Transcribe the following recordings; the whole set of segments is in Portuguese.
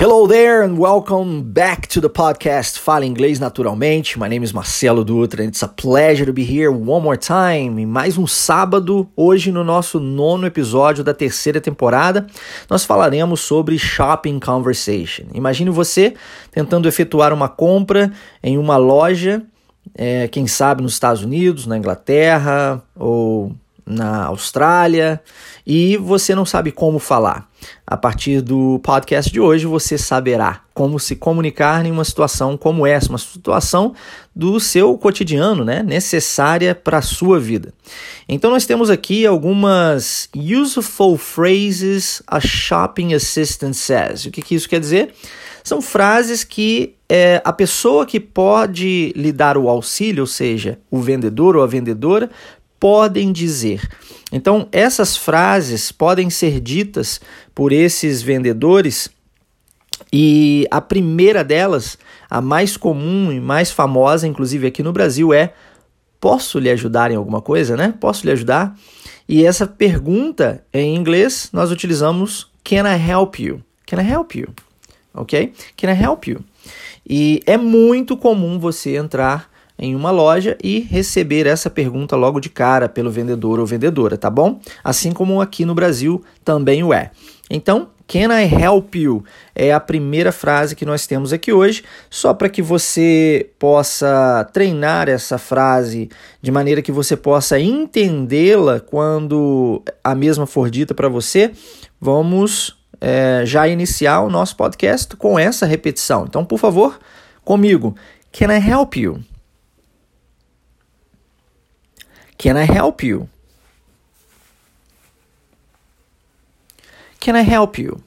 Hello there and welcome back to the podcast Fala Inglês Naturalmente. My name is Marcelo Dutra and it's a pleasure to be here one more time. Em mais um sábado, hoje no nosso nono episódio da terceira temporada, nós falaremos sobre shopping conversation. Imagine você tentando efetuar uma compra em uma loja, é, quem sabe nos Estados Unidos, na Inglaterra ou na Austrália e você não sabe como falar. A partir do podcast de hoje você saberá como se comunicar em uma situação como essa, uma situação do seu cotidiano, né, necessária para a sua vida. Então nós temos aqui algumas useful phrases a shopping assistant says. O que, que isso quer dizer? São frases que é, a pessoa que pode lhe dar o auxílio, ou seja, o vendedor ou a vendedora, podem dizer. Então, essas frases podem ser ditas por esses vendedores e a primeira delas, a mais comum e mais famosa, inclusive aqui no Brasil, é: Posso lhe ajudar em alguma coisa, né? Posso lhe ajudar? E essa pergunta em inglês nós utilizamos Can I help you? Can I help you? Ok? Can I help you? E é muito comum você entrar em uma loja e receber essa pergunta logo de cara pelo vendedor ou vendedora, tá bom? Assim como aqui no Brasil também o é. Então, Can I help you? É a primeira frase que nós temos aqui hoje, só para que você possa treinar essa frase de maneira que você possa entendê-la quando a mesma for dita para você. Vamos é, já iniciar o nosso podcast com essa repetição. Então, por favor, comigo. Can I help you? Can I help you? Can I help you?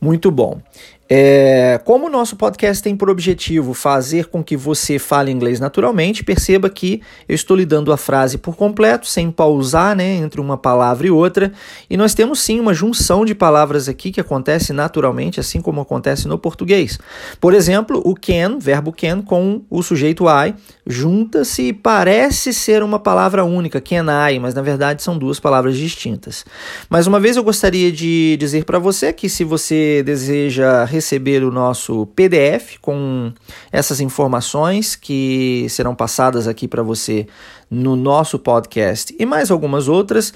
Muito bom. É, como o nosso podcast tem por objetivo fazer com que você fale inglês naturalmente, perceba que eu estou lhe dando a frase por completo, sem pausar né, entre uma palavra e outra. E nós temos sim uma junção de palavras aqui que acontece naturalmente, assim como acontece no português. Por exemplo, o can, verbo can, com o sujeito I, junta-se e parece ser uma palavra única, can I, mas na verdade são duas palavras distintas. Mais uma vez eu gostaria de dizer para você que se você deseja receber o nosso PDF com essas informações que serão passadas aqui para você no nosso podcast e mais algumas outras,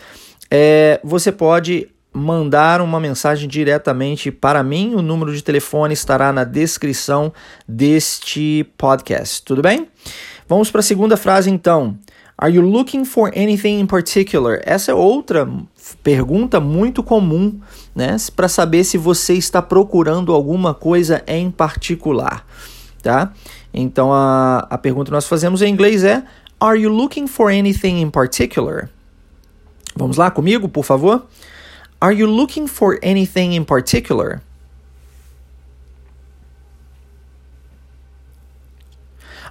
é, você pode mandar uma mensagem diretamente para mim. O número de telefone estará na descrição deste podcast. Tudo bem? Vamos para a segunda frase então. Are you looking for anything in particular? Essa é outra pergunta muito comum, né? Para saber se você está procurando alguma coisa em particular, tá? Então a, a pergunta que nós fazemos em inglês é Are you looking for anything in particular? Vamos lá comigo, por favor? Are you looking for anything in particular?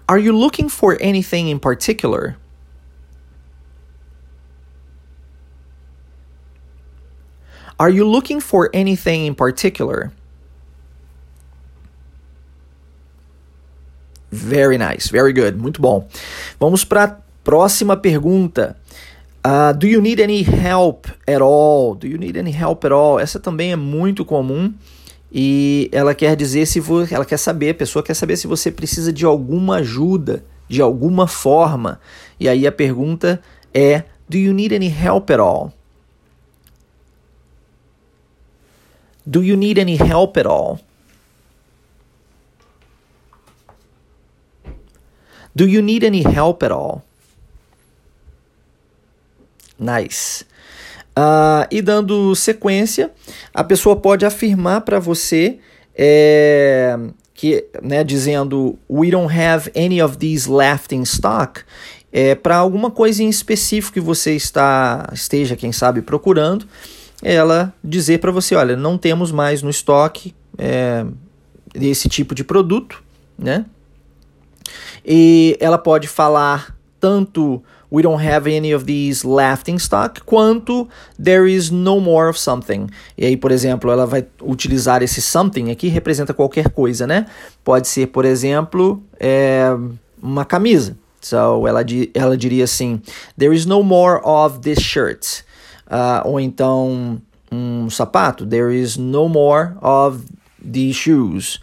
Are you looking for anything in particular? Are you looking for anything in particular? Very nice, very good, muito bom. Vamos para a próxima pergunta. Uh, do you need any help at all? Do you need any help at all? Essa também é muito comum e ela quer dizer se vo, ela quer saber, a pessoa quer saber se você precisa de alguma ajuda, de alguma forma. E aí a pergunta é: Do you need any help at all? Do you need any help at all? Do you need any help at all? Nice. Uh, e dando sequência, a pessoa pode afirmar para você é, que, né, dizendo we don't have any of these left in stock, é, para alguma coisa em específico que você está esteja, quem sabe, procurando ela dizer para você, olha, não temos mais no estoque é, esse tipo de produto, né? E ela pode falar tanto we don't have any of these left in stock, quanto there is no more of something. E aí, por exemplo, ela vai utilizar esse something aqui, representa qualquer coisa, né? Pode ser, por exemplo, é, uma camisa. So, ela, ela diria assim, there is no more of this shirt. Uh, ou então, um sapato. There is no more of these shoes.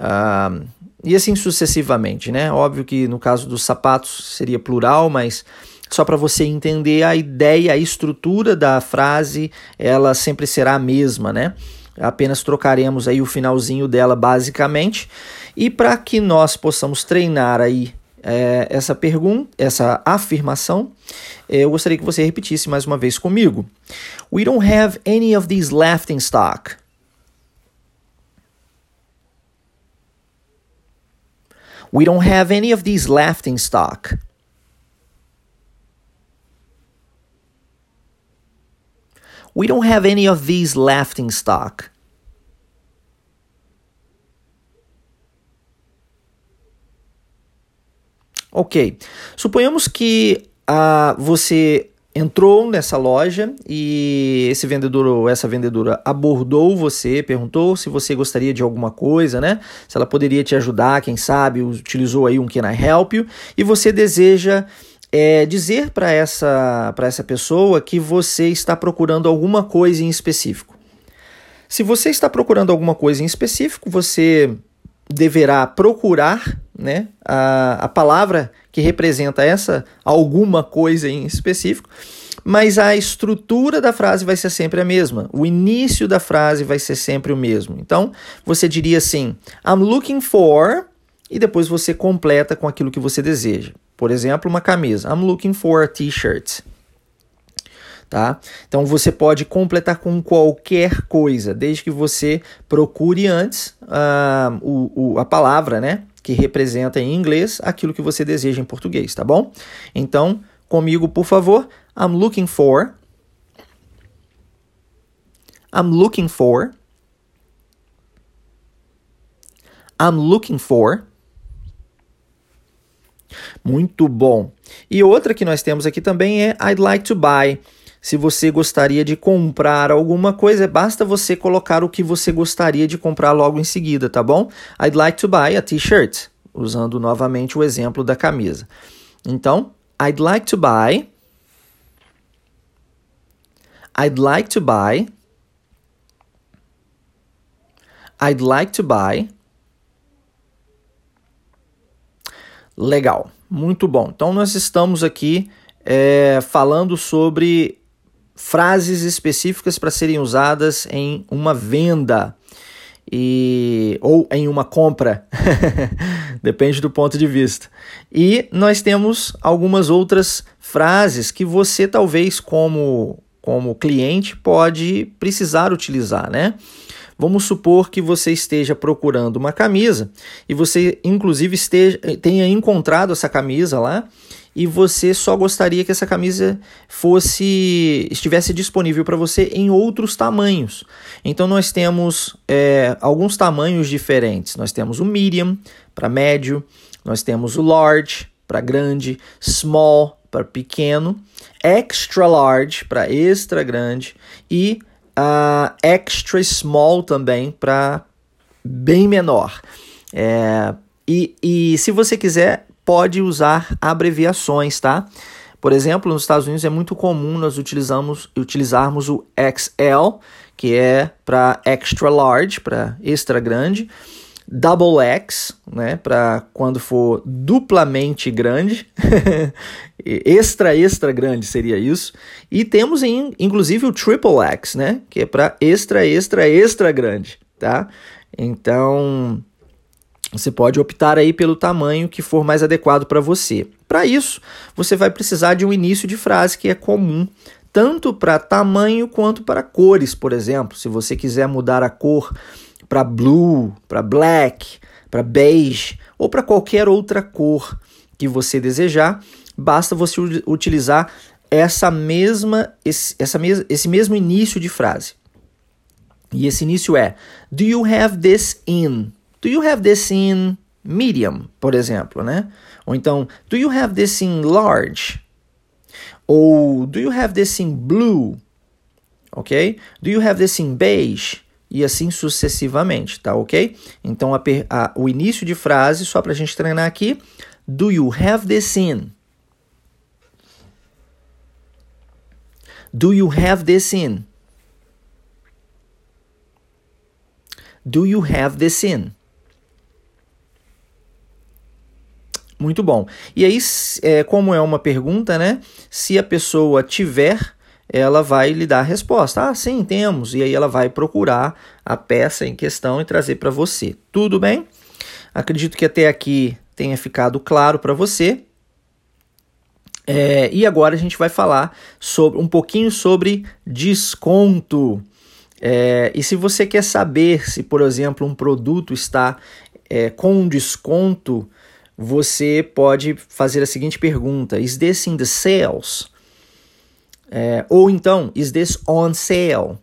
Um, e assim sucessivamente, né? Óbvio que no caso dos sapatos seria plural, mas só para você entender a ideia, a estrutura da frase, ela sempre será a mesma, né? Apenas trocaremos aí o finalzinho dela basicamente. E para que nós possamos treinar aí é, essa pergunta, essa afirmação, é, eu gostaria que você repetisse mais uma vez comigo. We don't have any of these left in stock. We don't have any of these left in stock. We don't have any of these left in stock. Ok. Suponhamos que uh, você entrou nessa loja e esse vendedor ou essa vendedora abordou você, perguntou se você gostaria de alguma coisa, né? Se ela poderia te ajudar, quem sabe, utilizou aí um Can I Help You, e você deseja é, dizer para essa, essa pessoa que você está procurando alguma coisa em específico. Se você está procurando alguma coisa em específico, você deverá procurar né, a, a palavra que representa essa alguma coisa em específico, mas a estrutura da frase vai ser sempre a mesma. O início da frase vai ser sempre o mesmo. Então, você diria assim: I'm looking for, e depois você completa com aquilo que você deseja. Por exemplo, uma camisa. I'm looking for a t-shirt. Tá? Então você pode completar com qualquer coisa, desde que você procure antes uh, o, o, a palavra, né? Que representa em inglês aquilo que você deseja em português, tá bom? Então, comigo, por favor. I'm looking for. I'm looking for. I'm looking for. Muito bom. E outra que nós temos aqui também é I'd like to buy. Se você gostaria de comprar alguma coisa, basta você colocar o que você gostaria de comprar logo em seguida, tá bom? I'd like to buy a t-shirt, usando novamente o exemplo da camisa. Então, I'd like to buy. I'd like to buy. I'd like to buy. Legal. Muito bom. Então, nós estamos aqui é, falando sobre frases específicas para serem usadas em uma venda e ou em uma compra, depende do ponto de vista. E nós temos algumas outras frases que você talvez como como cliente pode precisar utilizar, né? Vamos supor que você esteja procurando uma camisa e você, inclusive, esteja, tenha encontrado essa camisa lá e você só gostaria que essa camisa fosse estivesse disponível para você em outros tamanhos. Então nós temos é, alguns tamanhos diferentes. Nós temos o medium para médio, nós temos o large para grande, small para pequeno, extra large para extra grande e uh, extra small também para bem menor. É, e, e se você quiser, pode usar abreviações, tá? Por exemplo, nos Estados Unidos é muito comum nós utilizamos, utilizarmos o XL, que é para extra large, para extra grande, double X, né, para quando for duplamente grande, extra extra grande seria isso. E temos em, inclusive o triple X, né, que é para extra extra extra grande, tá? Então, você pode optar aí pelo tamanho que for mais adequado para você. Para isso, você vai precisar de um início de frase que é comum tanto para tamanho quanto para cores, por exemplo. Se você quiser mudar a cor para blue, para black, para beige ou para qualquer outra cor que você desejar, basta você utilizar essa mesma esse, essa mes esse mesmo início de frase. E esse início é Do you have this in? Do you have this in medium, por exemplo, né? Ou então Do you have this in large? Ou Do you have this in blue? Ok? Do you have this in beige? e assim sucessivamente, tá ok? Então a, a, o início de frase, só para a gente treinar aqui, do you have this in? Do you have this in? do you have this in? Muito bom. E aí, é, como é uma pergunta, né? Se a pessoa tiver, ela vai lhe dar a resposta. Ah, sim, temos. E aí ela vai procurar a peça em questão e trazer para você. Tudo bem? Acredito que até aqui tenha ficado claro para você. É, e agora a gente vai falar sobre um pouquinho sobre desconto. É, e se você quer saber se, por exemplo, um produto está é, com desconto, você pode fazer a seguinte pergunta: Is this in the sales? É, ou então, is this on sale?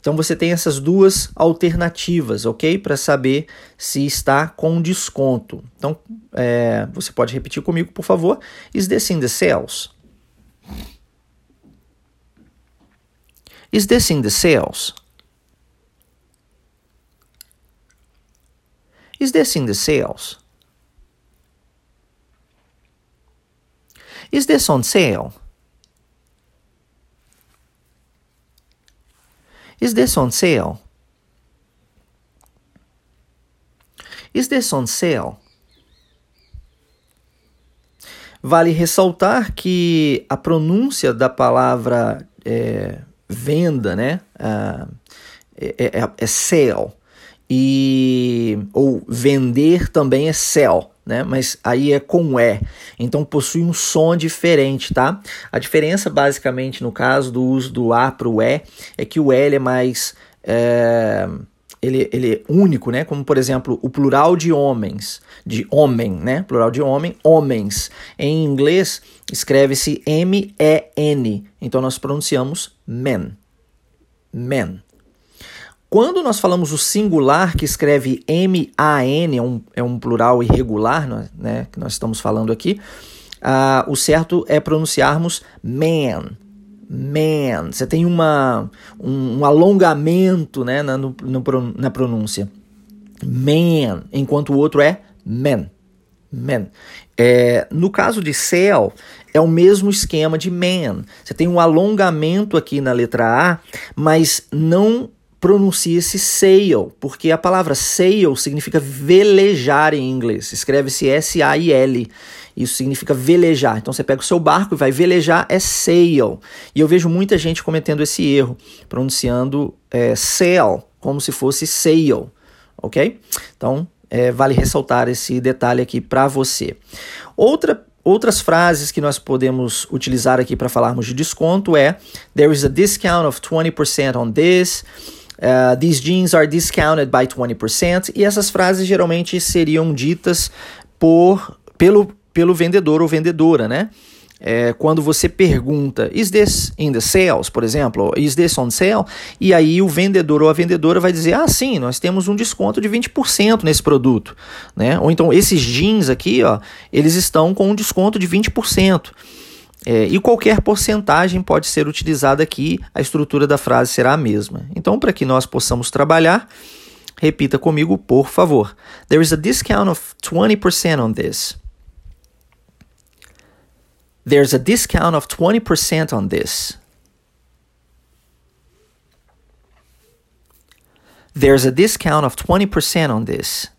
Então você tem essas duas alternativas, ok? Para saber se está com desconto. Então é, você pode repetir comigo, por favor. Is this in the sales? Is this in the sales? Is this in the sales? Is this on sale? Is this on sale? Is this on sale? Vale ressaltar que a pronúncia da palavra é, venda, né, uh, é, é, é sale, e ou vender também é sell né? Mas aí é com E. Então possui um som diferente, tá? A diferença, basicamente, no caso do uso do A para o E, é que o L é mais. É, ele, ele é único, né? Como, por exemplo, o plural de homens, de homem, né? Plural de homem, homens. Em inglês, escreve-se M-E-N. Então nós pronunciamos men. Men. Quando nós falamos o singular, que escreve M-A-N, é um, é um plural irregular, né, que nós estamos falando aqui, uh, o certo é pronunciarmos man. Man. Você tem uma, um, um alongamento né, na, no, na pronúncia. Man, enquanto o outro é man. Man. É, no caso de cell, é o mesmo esquema de man. Você tem um alongamento aqui na letra A, mas não pronuncia-se sail, porque a palavra sail significa velejar em inglês. Escreve-se S-A-I-L. Isso significa velejar. Então você pega o seu barco e vai velejar, é sail. E eu vejo muita gente cometendo esse erro, pronunciando é, sail como se fosse sail, ok? Então é, vale ressaltar esse detalhe aqui para você. Outra Outras frases que nós podemos utilizar aqui para falarmos de desconto é There is a discount of 20% on this. Uh, these jeans are discounted by 20%. E essas frases geralmente seriam ditas por, pelo, pelo vendedor ou vendedora, né? É, quando você pergunta, is this in the sales, por exemplo, is this on sale? E aí o vendedor ou a vendedora vai dizer, ah, sim, nós temos um desconto de 20% nesse produto, né? Ou então, esses jeans aqui, ó, eles estão com um desconto de 20%. É, e qualquer porcentagem pode ser utilizada aqui, a estrutura da frase será a mesma. Então, para que nós possamos trabalhar, repita comigo, por favor. There is a discount of 20% on this. There's a discount of 20% on this. There's a discount of 20% on this.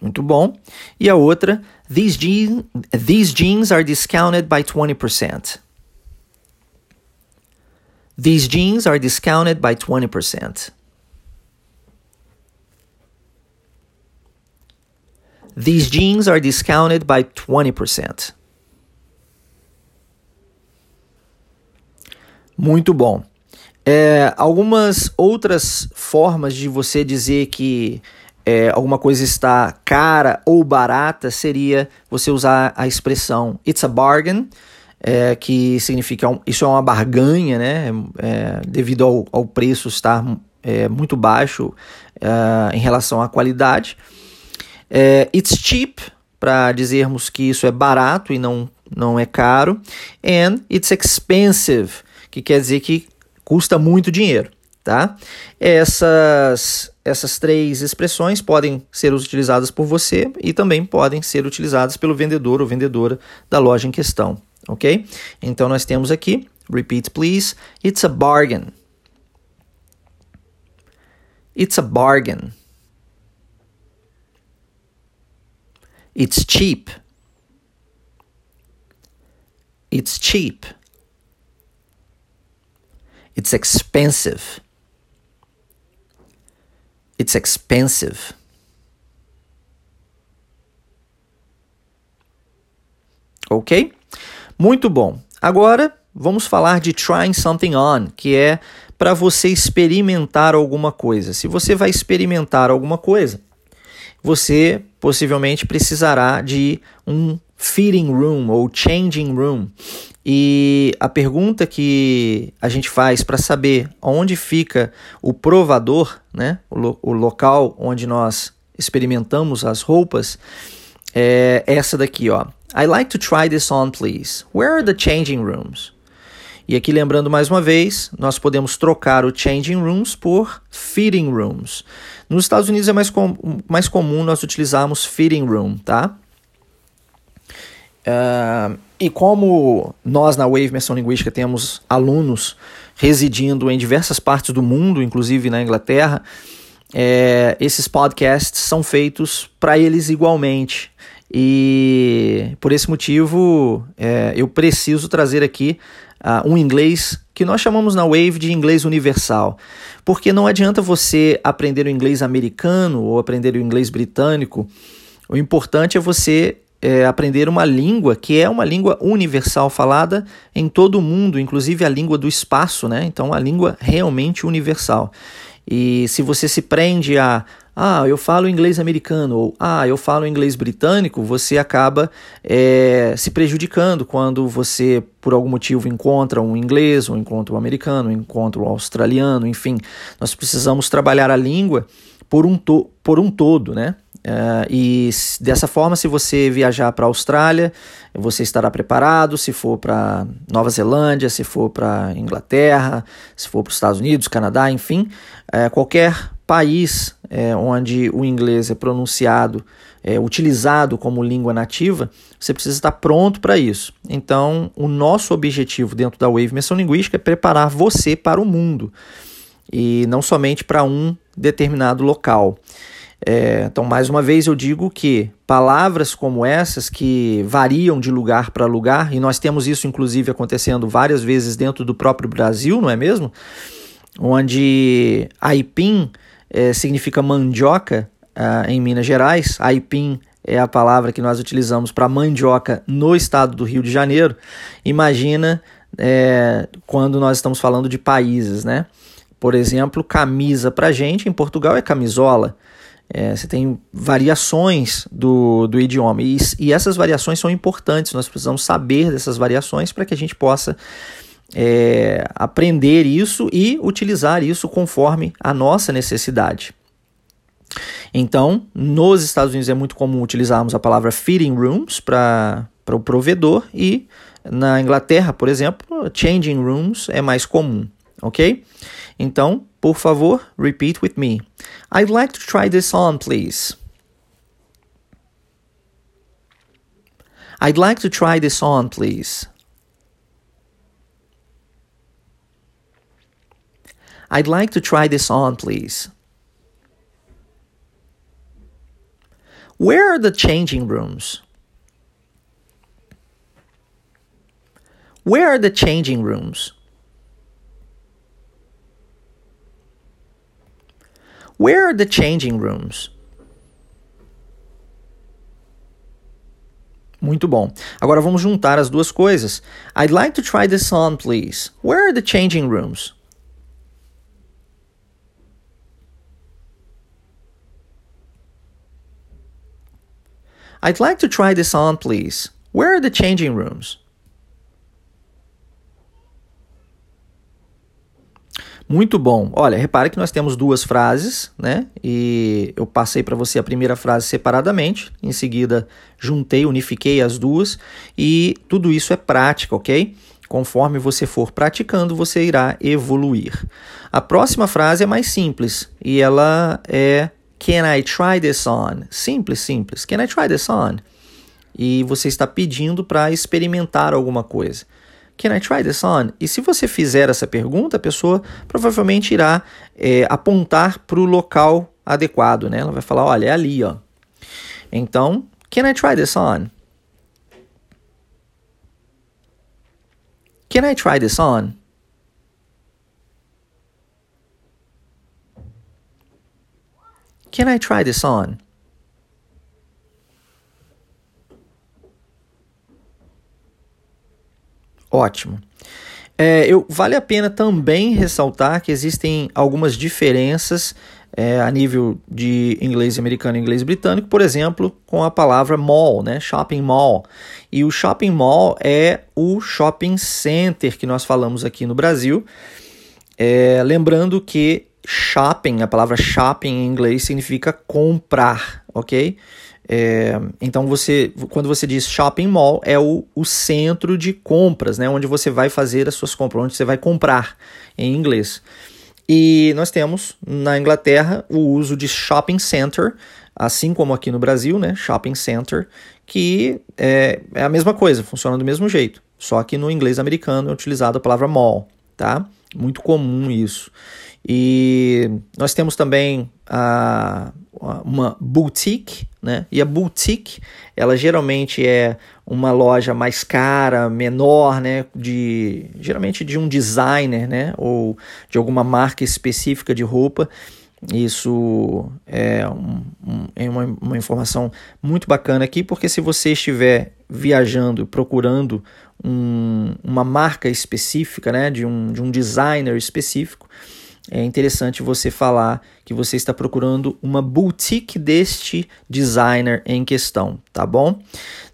Muito bom. E a outra, these, jeans, these jeans are discounted by 20%. These jeans are discounted by 20%. These jeans are discounted by 20%. Muito bom. É, algumas outras formas de você dizer que é, alguma coisa está cara ou barata, seria você usar a expressão it's a bargain, é, que significa um, isso é uma barganha, né? É, devido ao, ao, preço estar é, muito baixo é, em relação à qualidade. É, it's cheap, para dizermos que isso é barato e não, não é caro. And it's expensive, que quer dizer que custa muito dinheiro tá? Essas, essas três expressões podem ser utilizadas por você e também podem ser utilizadas pelo vendedor ou vendedora da loja em questão, ok? Então nós temos aqui, repeat please, it's a bargain. It's a bargain. It's cheap. It's cheap. It's expensive. It's expensive. Ok? Muito bom. Agora vamos falar de trying something on, que é para você experimentar alguma coisa. Se você vai experimentar alguma coisa, você possivelmente precisará de um fitting room ou changing room. E a pergunta que a gente faz para saber onde fica o provador, né, o, lo o local onde nós experimentamos as roupas, é essa daqui, ó. I like to try this on, please. Where are the changing rooms? E aqui lembrando mais uma vez, nós podemos trocar o changing rooms por fitting rooms. Nos Estados Unidos é mais, com, mais comum nós utilizarmos fitting room, tá? Uh, e como nós na Wave Imersão Linguística temos alunos residindo em diversas partes do mundo, inclusive na Inglaterra, é, esses podcasts são feitos para eles igualmente. E por esse motivo é, eu preciso trazer aqui uh, um inglês que nós chamamos na Wave de inglês universal. Porque não adianta você aprender o inglês americano ou aprender o inglês britânico. O importante é você é, aprender uma língua que é uma língua universal falada em todo o mundo, inclusive a língua do espaço, né? Então, a língua realmente universal. E se você se prende a ah, eu falo inglês americano, ou ah, eu falo inglês britânico, você acaba é, se prejudicando quando você, por algum motivo, encontra um inglês, ou encontra um americano, ou encontra um australiano, enfim. Nós precisamos trabalhar a língua por um, to por um todo, né? Uh, e dessa forma, se você viajar para a Austrália, você estará preparado. Se for para Nova Zelândia, se for para Inglaterra, se for para os Estados Unidos, Canadá, enfim, uh, qualquer país é, onde o inglês é pronunciado, é, utilizado como língua nativa, você precisa estar pronto para isso. Então, o nosso objetivo dentro da Wave Imersão Linguística é preparar você para o mundo e não somente para um determinado local. É, então, mais uma vez, eu digo que palavras como essas, que variam de lugar para lugar, e nós temos isso inclusive acontecendo várias vezes dentro do próprio Brasil, não é mesmo? Onde aipim é, significa mandioca uh, em Minas Gerais. Aipim é a palavra que nós utilizamos para mandioca no estado do Rio de Janeiro. Imagina é, quando nós estamos falando de países, né? Por exemplo, camisa para gente em Portugal é camisola. É, você tem variações do, do idioma e, e essas variações são importantes. Nós precisamos saber dessas variações para que a gente possa é, aprender isso e utilizar isso conforme a nossa necessidade. Então, nos Estados Unidos é muito comum utilizarmos a palavra fitting rooms para o provedor e na Inglaterra, por exemplo, changing rooms é mais comum, ok? Então, por favor, repeat with me. I'd like to try this on, please. I'd like to try this on, please. I'd like to try this on, please. Where are the changing rooms? Where are the changing rooms? Where are the changing rooms? Muito bom. Agora vamos juntar as duas coisas. I'd like to try this on, please. Where are the changing rooms? I'd like to try this on, please. Where are the changing rooms? Muito bom. Olha, repare que nós temos duas frases, né? E eu passei para você a primeira frase separadamente, em seguida juntei, unifiquei as duas e tudo isso é prática, ok? Conforme você for praticando, você irá evoluir. A próxima frase é mais simples e ela é Can I try this on? Simples, simples. Can I try this on? E você está pedindo para experimentar alguma coisa. Can I try this on? E se você fizer essa pergunta, a pessoa provavelmente irá é, apontar para o local adequado, né? Ela vai falar, olha, é ali, ó. Então, can I try this on? Can I try this on? Can I try this on? Ótimo. É, eu, vale a pena também ressaltar que existem algumas diferenças é, a nível de inglês americano e inglês britânico, por exemplo, com a palavra mall, né? shopping mall. E o shopping mall é o shopping center que nós falamos aqui no Brasil. É, lembrando que shopping, a palavra shopping em inglês significa comprar, ok? É, então você, quando você diz shopping mall, é o, o centro de compras, né? Onde você vai fazer as suas compras, onde você vai comprar em inglês. E nós temos na Inglaterra o uso de shopping center, assim como aqui no Brasil, né? Shopping center, que é, é a mesma coisa, funciona do mesmo jeito. Só que no inglês americano é utilizada a palavra mall, tá? Muito comum isso. E nós temos também a, uma boutique, né? E a boutique, ela geralmente é uma loja mais cara, menor, né? De, geralmente de um designer, né? Ou de alguma marca específica de roupa. Isso é, um, um, é uma, uma informação muito bacana aqui, porque se você estiver viajando, procurando um, uma marca específica, né, de um, de um designer específico, é interessante você falar que você está procurando uma boutique deste designer em questão, tá bom?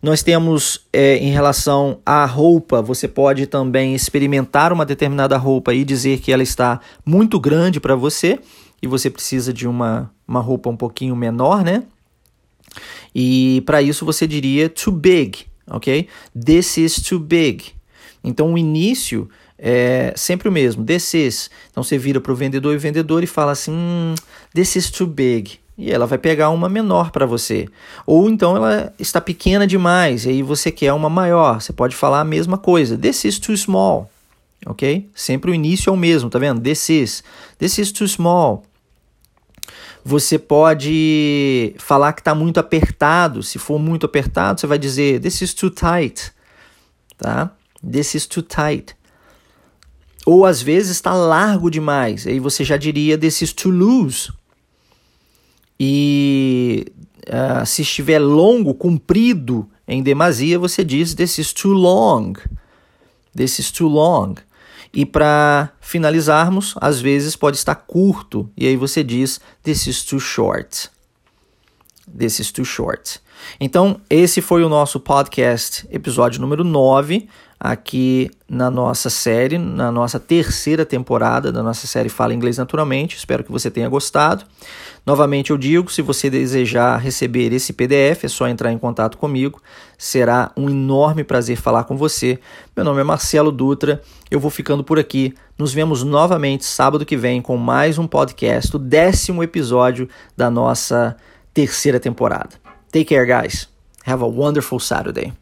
Nós temos é, em relação à roupa, você pode também experimentar uma determinada roupa e dizer que ela está muito grande para você e você precisa de uma, uma roupa um pouquinho menor, né? E para isso você diria too big, ok? This is too big. Então o início é sempre o mesmo, this is. Então você vira para o vendedor e o vendedor e fala assim, hmm, this is too big. E ela vai pegar uma menor para você. Ou então ela está pequena demais e aí você quer uma maior. Você pode falar a mesma coisa, this is too small. Ok? Sempre o início é o mesmo, tá vendo? This is. This is too small. Você pode falar que está muito apertado. Se for muito apertado, você vai dizer this is too tight. Tá? This is too tight. Ou às vezes está largo demais, aí você já diria this is too loose. E uh, se estiver longo, comprido em demasia, você diz this is too long. This is too long. E para finalizarmos, às vezes pode estar curto, e aí você diz this is too short. This is too short. Então, esse foi o nosso podcast, episódio número 9 aqui na nossa série, na nossa terceira temporada da nossa série Fala Inglês Naturalmente. Espero que você tenha gostado. Novamente eu digo, se você desejar receber esse PDF, é só entrar em contato comigo. Será um enorme prazer falar com você. Meu nome é Marcelo Dutra. Eu vou ficando por aqui. Nos vemos novamente sábado que vem com mais um podcast, o décimo episódio da nossa terceira temporada. Take care, guys. Have a wonderful Saturday.